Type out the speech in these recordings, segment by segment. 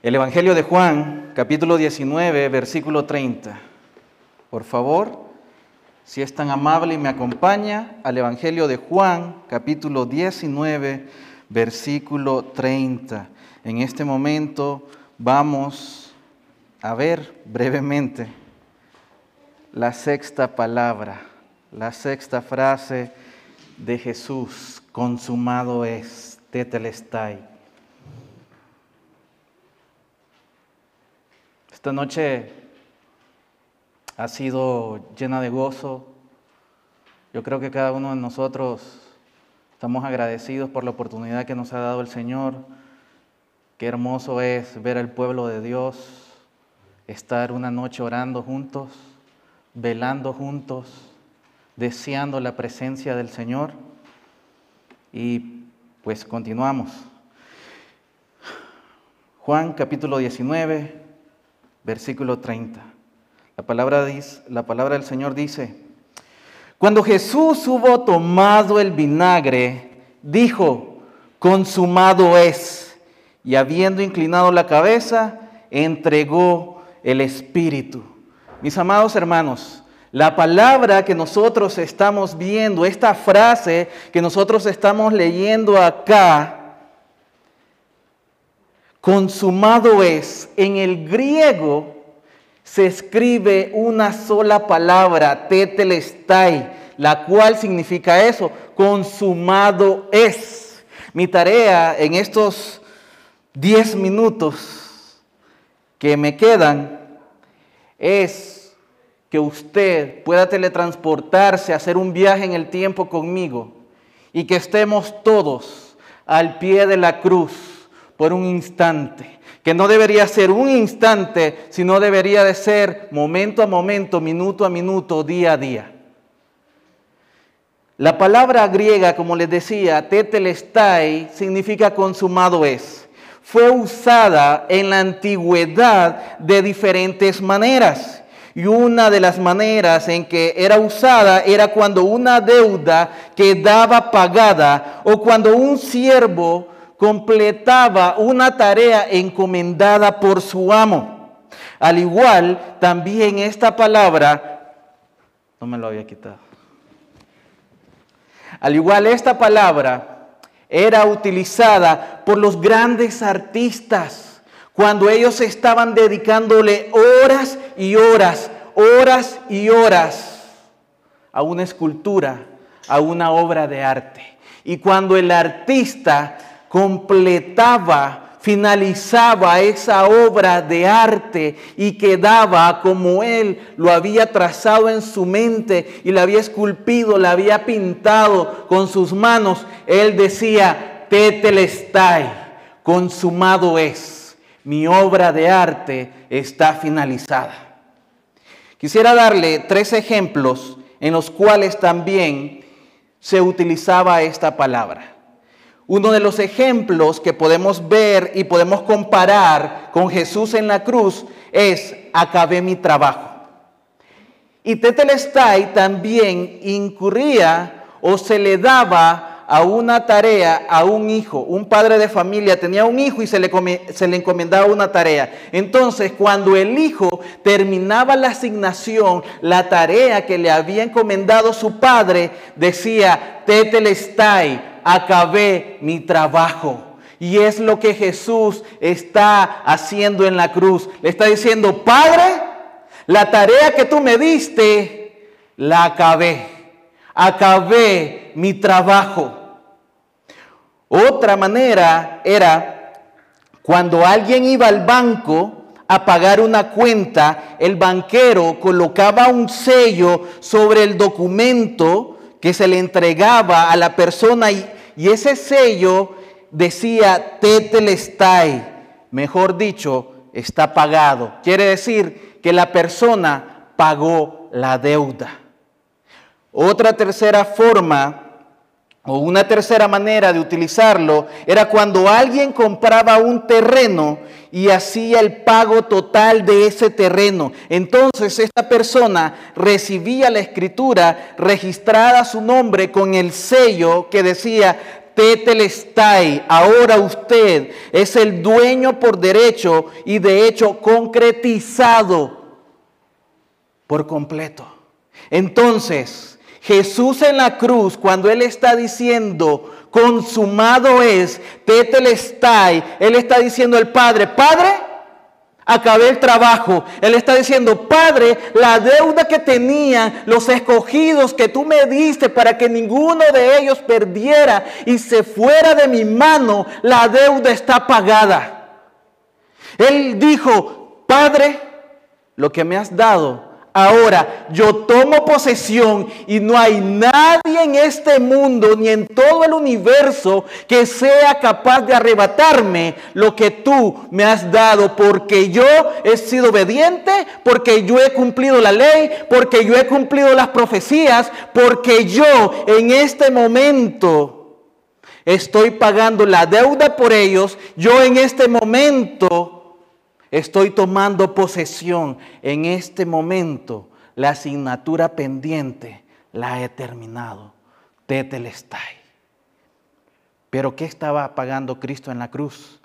El Evangelio de Juan, capítulo 19, versículo 30. Por favor, si es tan amable y me acompaña al Evangelio de Juan, capítulo 19, versículo 30. En este momento vamos a ver brevemente la sexta palabra, la sexta frase de Jesús, consumado es, tetelestai. Esta noche ha sido llena de gozo. Yo creo que cada uno de nosotros estamos agradecidos por la oportunidad que nos ha dado el Señor. Qué hermoso es ver al pueblo de Dios estar una noche orando juntos, velando juntos, deseando la presencia del Señor. Y pues continuamos. Juan capítulo 19, versículo 30. La palabra, dice, la palabra del Señor dice, cuando Jesús hubo tomado el vinagre, dijo, consumado es, y habiendo inclinado la cabeza, entregó el Espíritu. Mis amados hermanos, la palabra que nosotros estamos viendo, esta frase que nosotros estamos leyendo acá, consumado es, en el griego se escribe una sola palabra, tetelestai, la cual significa eso, consumado es. Mi tarea en estos 10 minutos que me quedan es que usted pueda teletransportarse, hacer un viaje en el tiempo conmigo y que estemos todos al pie de la cruz por un instante, que no debería ser un instante, sino debería de ser momento a momento, minuto a minuto, día a día. La palabra griega, como les decía, tetelestai, significa consumado es. Fue usada en la antigüedad de diferentes maneras. Y una de las maneras en que era usada era cuando una deuda quedaba pagada o cuando un siervo completaba una tarea encomendada por su amo. Al igual, también esta palabra, no me lo había quitado. Al igual, esta palabra era utilizada por los grandes artistas cuando ellos estaban dedicándole horas y horas, horas y horas a una escultura, a una obra de arte. Y cuando el artista completaba, finalizaba esa obra de arte y quedaba como él lo había trazado en su mente y la había esculpido, la había pintado con sus manos. Él decía, tetelestai, consumado es, mi obra de arte está finalizada. Quisiera darle tres ejemplos en los cuales también se utilizaba esta palabra. Uno de los ejemplos que podemos ver y podemos comparar con Jesús en la cruz es acabé mi trabajo. Y Tetelestai también incurría o se le daba a una tarea a un hijo. Un padre de familia tenía un hijo y se le, se le encomendaba una tarea. Entonces, cuando el hijo terminaba la asignación, la tarea que le había encomendado su padre, decía, Tetelestai, acabé mi trabajo. Y es lo que Jesús está haciendo en la cruz. Le está diciendo, Padre, la tarea que tú me diste, la acabé. Acabé mi trabajo. Otra manera era cuando alguien iba al banco a pagar una cuenta, el banquero colocaba un sello sobre el documento que se le entregaba a la persona y, y ese sello decía tetelestai, mejor dicho, está pagado. Quiere decir que la persona pagó la deuda. Otra tercera forma o una tercera manera de utilizarlo era cuando alguien compraba un terreno y hacía el pago total de ese terreno. Entonces esta persona recibía la escritura registrada su nombre con el sello que decía Tetelestai, ahora usted es el dueño por derecho y de hecho concretizado por completo. Entonces, Jesús en la cruz, cuando Él está diciendo, consumado es, tetelestai, Él está diciendo al Padre, Padre, acabé el trabajo. Él está diciendo, Padre, la deuda que tenían los escogidos que tú me diste para que ninguno de ellos perdiera y se fuera de mi mano, la deuda está pagada. Él dijo, Padre, lo que me has dado Ahora yo tomo posesión y no hay nadie en este mundo ni en todo el universo que sea capaz de arrebatarme lo que tú me has dado porque yo he sido obediente, porque yo he cumplido la ley, porque yo he cumplido las profecías, porque yo en este momento estoy pagando la deuda por ellos, yo en este momento Estoy tomando posesión en este momento. La asignatura pendiente la he terminado. Tetelestai. Pero ¿qué estaba pagando Cristo en la cruz?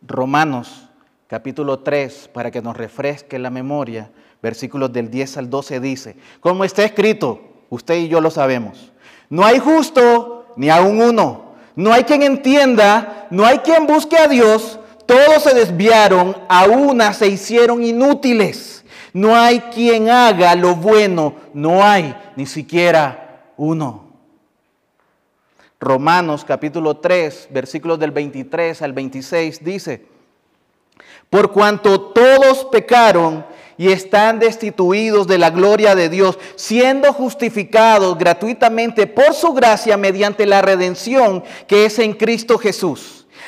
Romanos capítulo 3, para que nos refresque la memoria, versículos del 10 al 12 dice, como está escrito, usted y yo lo sabemos, no hay justo ni aún uno, no hay quien entienda, no hay quien busque a Dios, todos se desviaron, a una se hicieron inútiles. No hay quien haga lo bueno, no hay ni siquiera uno. Romanos capítulo 3, versículos del 23 al 26 dice, por cuanto todos pecaron y están destituidos de la gloria de Dios, siendo justificados gratuitamente por su gracia mediante la redención que es en Cristo Jesús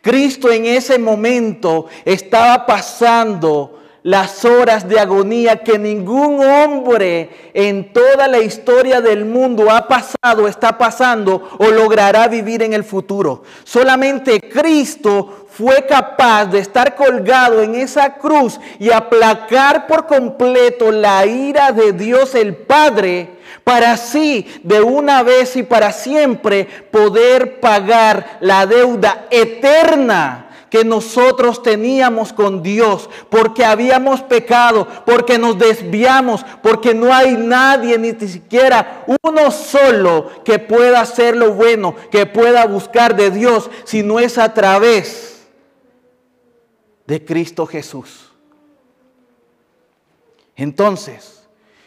Cristo en ese momento estaba pasando las horas de agonía que ningún hombre en toda la historia del mundo ha pasado, está pasando o logrará vivir en el futuro. Solamente Cristo fue capaz de estar colgado en esa cruz y aplacar por completo la ira de Dios el Padre para así de una vez y para siempre poder pagar la deuda eterna que nosotros teníamos con Dios, porque habíamos pecado, porque nos desviamos, porque no hay nadie, ni siquiera uno solo, que pueda hacer lo bueno, que pueda buscar de Dios, si no es a través de Cristo Jesús. Entonces,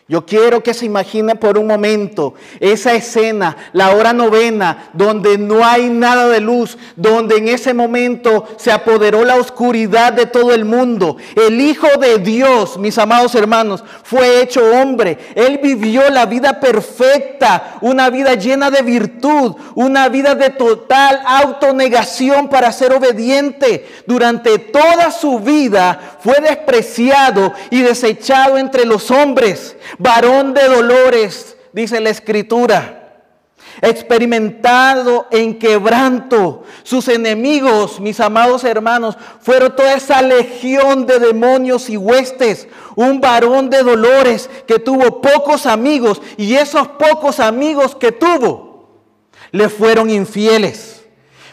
yo quiero que se imagine por un momento esa escena, la hora novena, donde no hay nada de luz, donde en ese momento se apoderó la oscuridad de todo el mundo. El Hijo de Dios, mis amados hermanos, fue hecho hombre. Él vivió la vida perfecta, una vida llena de virtud, una vida de total autonegación para ser obediente. Durante toda su vida fue despreciado y desechado entre los hombres varón de dolores, dice la escritura, experimentado en quebranto. Sus enemigos, mis amados hermanos, fueron toda esa legión de demonios y huestes. Un varón de dolores que tuvo pocos amigos y esos pocos amigos que tuvo le fueron infieles.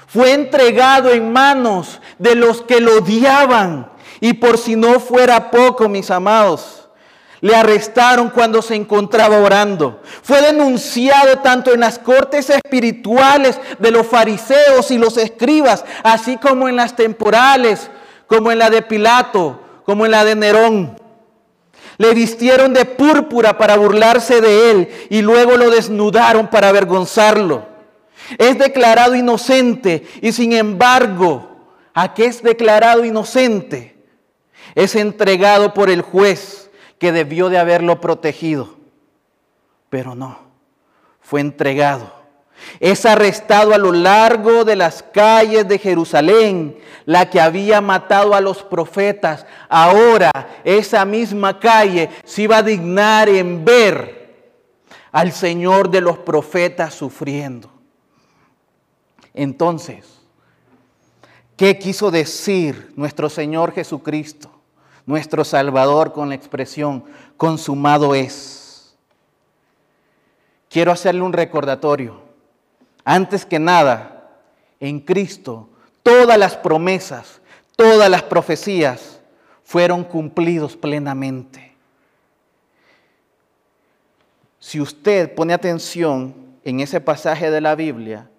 Fue entregado en manos de los que lo odiaban. Y por si no fuera poco, mis amados, le arrestaron cuando se encontraba orando. Fue denunciado tanto en las cortes espirituales de los fariseos y los escribas, así como en las temporales, como en la de Pilato, como en la de Nerón. Le vistieron de púrpura para burlarse de él y luego lo desnudaron para avergonzarlo. Es declarado inocente y sin embargo, ¿a qué es declarado inocente? Es entregado por el juez que debió de haberlo protegido, pero no, fue entregado es arrestado a lo largo de las calles de Jerusalén, la que había matado a los profetas. Ahora esa misma calle se iba a dignar en ver al Señor de los profetas sufriendo. Entonces, ¿qué quiso decir nuestro Señor Jesucristo, nuestro Salvador, con la expresión consumado es? Quiero hacerle un recordatorio. Antes que nada, en Cristo, todas las promesas, todas las profecías fueron cumplidos plenamente. Si usted pone atención en ese pasaje de la Biblia,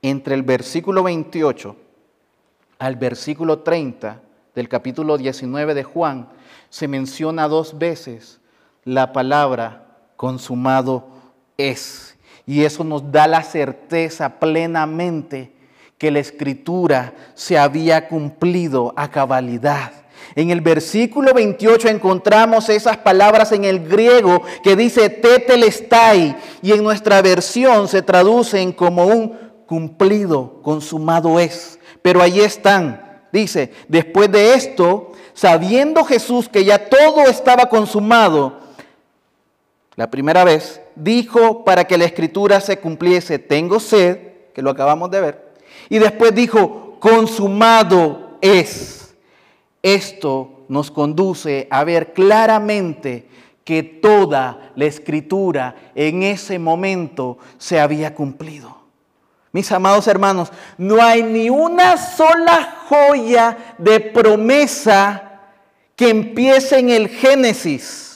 entre el versículo 28 al versículo 30 del capítulo 19 de Juan, se menciona dos veces la palabra consumado es. Y eso nos da la certeza plenamente que la escritura se había cumplido a cabalidad. En el versículo 28 encontramos esas palabras en el griego que dice tetelestai y en nuestra versión se traducen como un cumplido, consumado es. Pero ahí están. Dice, después de esto, sabiendo Jesús que ya todo estaba consumado, la primera vez, dijo para que la escritura se cumpliese, tengo sed, que lo acabamos de ver, y después dijo, consumado es. Esto nos conduce a ver claramente que toda la escritura en ese momento se había cumplido. Mis amados hermanos, no hay ni una sola joya de promesa que empiece en el Génesis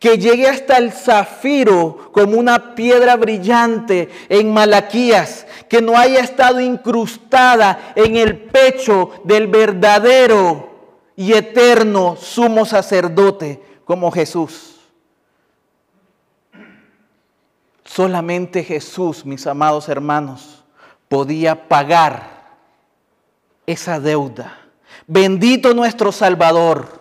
que llegue hasta el zafiro como una piedra brillante en Malaquías, que no haya estado incrustada en el pecho del verdadero y eterno sumo sacerdote como Jesús. Solamente Jesús, mis amados hermanos, podía pagar esa deuda. Bendito nuestro Salvador.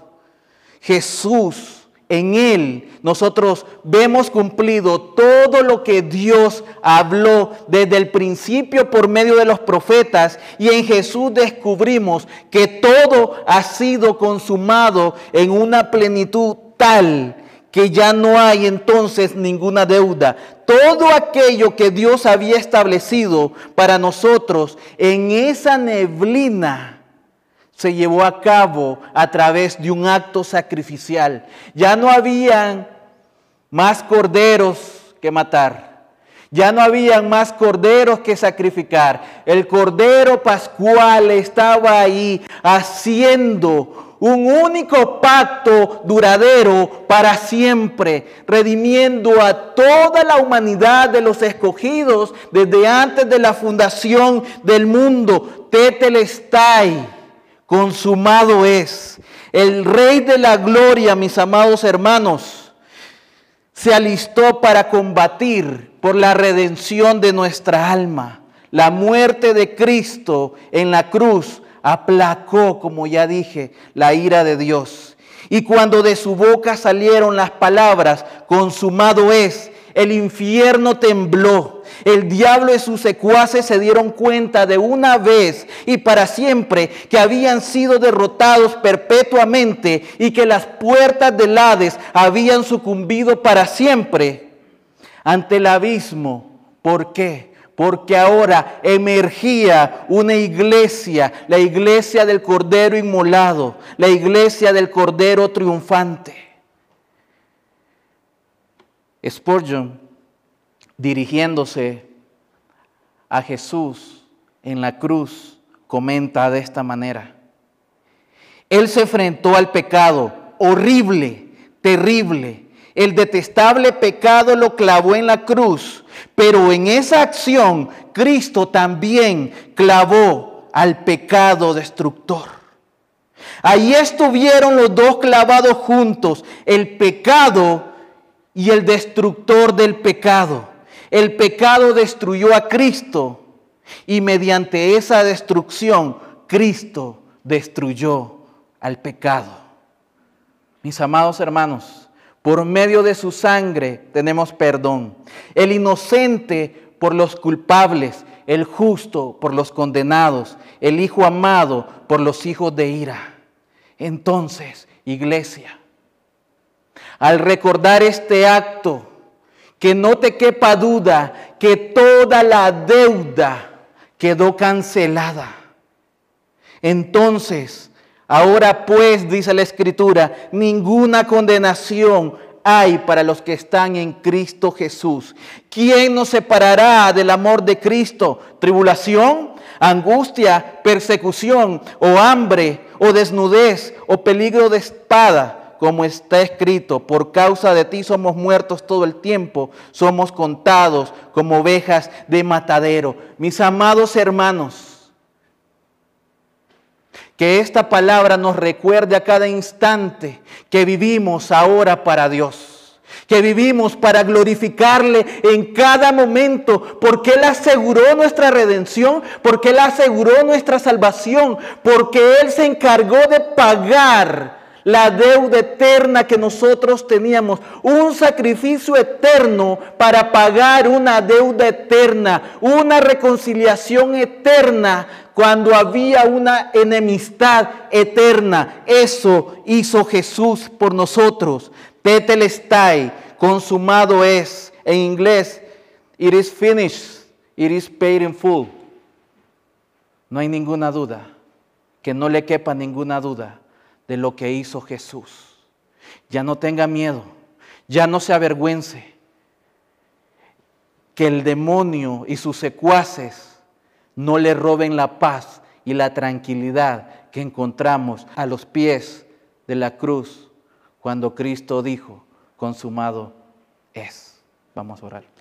Jesús en Él nosotros vemos cumplido todo lo que Dios habló desde el principio por medio de los profetas y en Jesús descubrimos que todo ha sido consumado en una plenitud tal que ya no hay entonces ninguna deuda. Todo aquello que Dios había establecido para nosotros en esa neblina se llevó a cabo a través de un acto sacrificial. Ya no habían más corderos que matar. Ya no habían más corderos que sacrificar. El cordero pascual estaba ahí haciendo un único pacto duradero para siempre, redimiendo a toda la humanidad de los escogidos desde antes de la fundación del mundo. Tetelestai consumado es. El Rey de la Gloria, mis amados hermanos, se alistó para combatir por la redención de nuestra alma. La muerte de Cristo en la cruz aplacó, como ya dije, la ira de Dios. Y cuando de su boca salieron las palabras, consumado es, el infierno tembló. El diablo y sus secuaces se dieron cuenta de una vez y para siempre que habían sido derrotados perpetuamente y que las puertas del Hades habían sucumbido para siempre ante el abismo. ¿Por qué? Porque ahora emergía una iglesia, la iglesia del Cordero Inmolado, la iglesia del Cordero Triunfante. Spurgeon, dirigiéndose a Jesús en la cruz, comenta de esta manera. Él se enfrentó al pecado horrible, terrible. El detestable pecado lo clavó en la cruz, pero en esa acción Cristo también clavó al pecado destructor. Allí estuvieron los dos clavados juntos, el pecado y el destructor del pecado. El pecado destruyó a Cristo y mediante esa destrucción Cristo destruyó al pecado. Mis amados hermanos, por medio de su sangre tenemos perdón. El inocente por los culpables, el justo por los condenados, el Hijo amado por los hijos de ira. Entonces, iglesia, al recordar este acto, que no te quepa duda que toda la deuda quedó cancelada. Entonces, ahora pues, dice la Escritura, ninguna condenación hay para los que están en Cristo Jesús. ¿Quién nos separará del amor de Cristo? ¿Tribulación? ¿Angustia? ¿Persecución? ¿O hambre? ¿O desnudez? ¿O peligro de espada? como está escrito, por causa de ti somos muertos todo el tiempo, somos contados como ovejas de matadero. Mis amados hermanos, que esta palabra nos recuerde a cada instante que vivimos ahora para Dios. Que vivimos para glorificarle en cada momento, porque Él aseguró nuestra redención, porque Él aseguró nuestra salvación, porque Él se encargó de pagar la deuda eterna que nosotros teníamos, un sacrificio eterno para pagar una deuda eterna, una reconciliación eterna cuando había una enemistad eterna. Eso hizo Jesús por nosotros. Tetelestai, consumado es. En inglés, it is finished, it is paid in full. No hay ninguna duda, que no le quepa ninguna duda de lo que hizo Jesús. Ya no tenga miedo, ya no se avergüence. Que el demonio y sus secuaces no le roben la paz y la tranquilidad que encontramos a los pies de la cruz cuando Cristo dijo, consumado es. Vamos a orar.